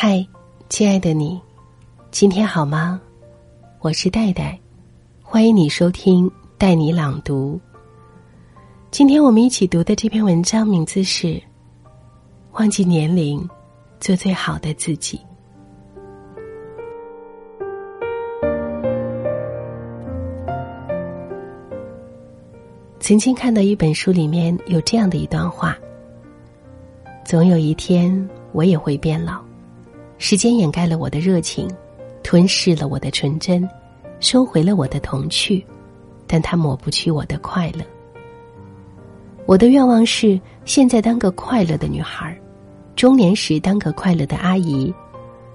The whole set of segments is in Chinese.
嗨，亲爱的你，今天好吗？我是戴戴，欢迎你收听带你朗读。今天我们一起读的这篇文章名字是《忘记年龄，做最好的自己》。曾经看到一本书，里面有这样的一段话：总有一天，我也会变老。时间掩盖了我的热情，吞噬了我的纯真，收回了我的童趣，但它抹不去我的快乐。我的愿望是：现在当个快乐的女孩，中年时当个快乐的阿姨，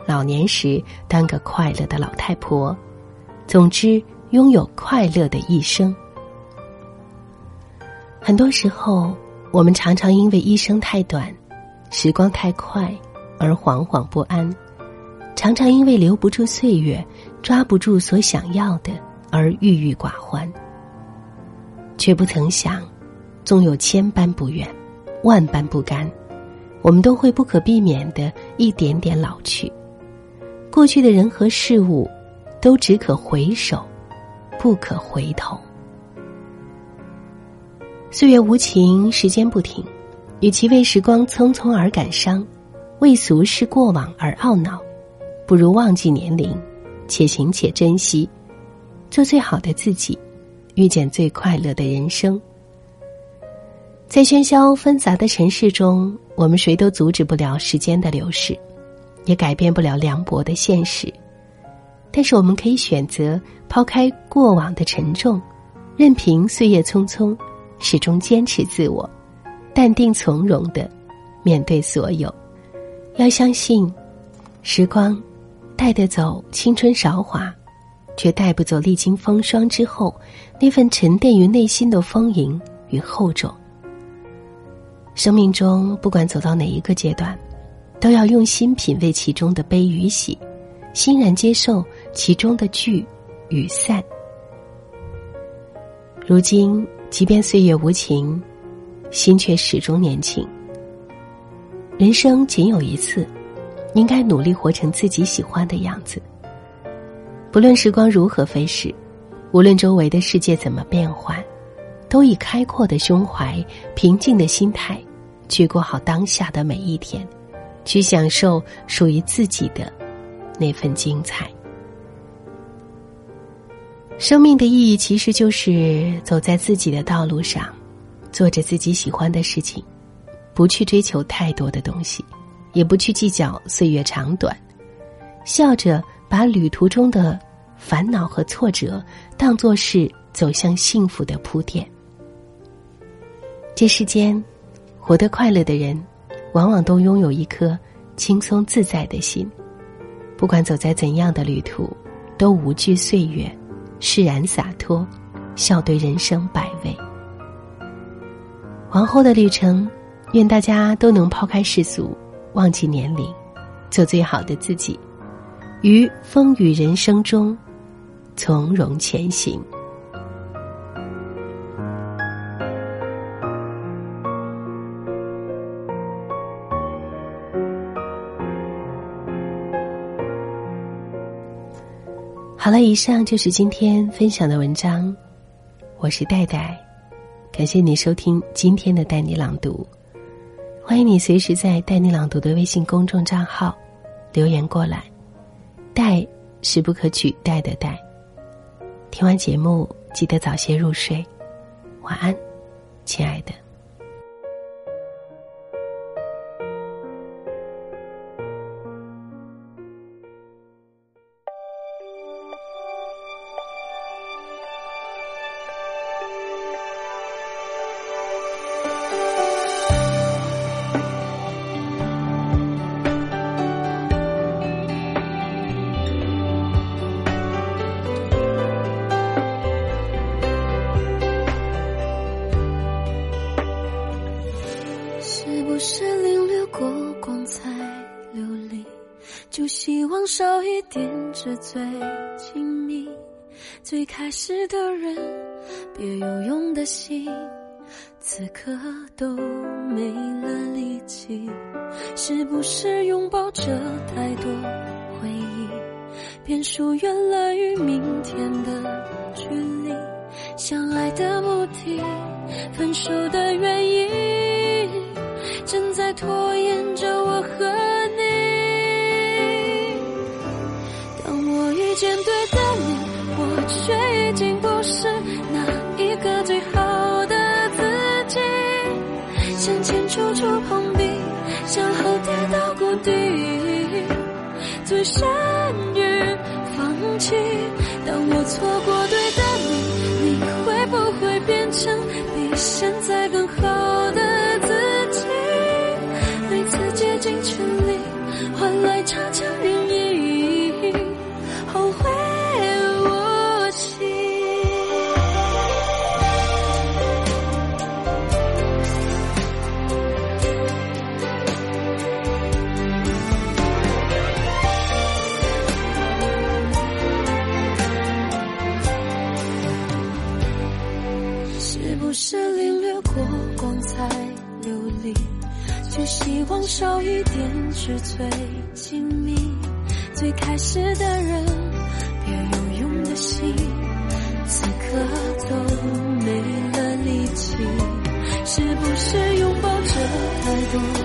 老年时当个快乐的老太婆。总之，拥有快乐的一生。很多时候，我们常常因为一生太短，时光太快。而惶惶不安，常常因为留不住岁月，抓不住所想要的而郁郁寡欢，却不曾想，纵有千般不愿，万般不甘，我们都会不可避免的一点点老去。过去的人和事物，都只可回首，不可回头。岁月无情，时间不停，与其为时光匆匆而感伤。为俗世过往而懊恼，不如忘记年龄，且行且珍惜，做最好的自己，遇见最快乐的人生。在喧嚣纷杂的城市中，我们谁都阻止不了时间的流逝，也改变不了凉薄的现实。但是，我们可以选择抛开过往的沉重，任凭岁月匆匆，始终坚持自我，淡定从容的面对所有。要相信，时光带得走青春韶华，却带不走历经风霜之后那份沉淀于内心的丰盈与厚重。生命中不管走到哪一个阶段，都要用心品味其中的悲与喜，欣然接受其中的聚与散。如今，即便岁月无情，心却始终年轻。人生仅有一次，应该努力活成自己喜欢的样子。不论时光如何飞逝，无论周围的世界怎么变换，都以开阔的胸怀、平静的心态，去过好当下的每一天，去享受属于自己的那份精彩。生命的意义其实就是走在自己的道路上，做着自己喜欢的事情。不去追求太多的东西，也不去计较岁月长短，笑着把旅途中的烦恼和挫折当作是走向幸福的铺垫。这世间，活得快乐的人，往往都拥有一颗轻松自在的心。不管走在怎样的旅途，都无惧岁月，释然洒脱，笑对人生百味。往后的旅程。愿大家都能抛开世俗，忘记年龄，做最好的自己，于风雨人生中从容前行。好了，以上就是今天分享的文章。我是戴戴，感谢你收听今天的带你朗读。欢迎你随时在“带你朗读”的微信公众账号留言过来，“带”是不可取代的“带”。听完节目，记得早些入睡，晚安，亲爱的。是最亲密，最开始的人，别有用的心，此刻都没了力气，是不是拥抱着太多回忆，便疏远了与明天的距离？相爱的目的，分手的并不是那一个最好的自己。向前处处碰壁，向后跌到谷底，最善于放弃。当我错过对的你，你会不会变成比现在更好太流离，就希望少一点是最亲密，最开始的人，别有用的心，此刻都没了力气，是不是拥抱着太多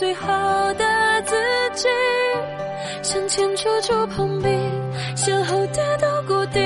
最好的自己，向前处处碰壁，向后跌到谷底，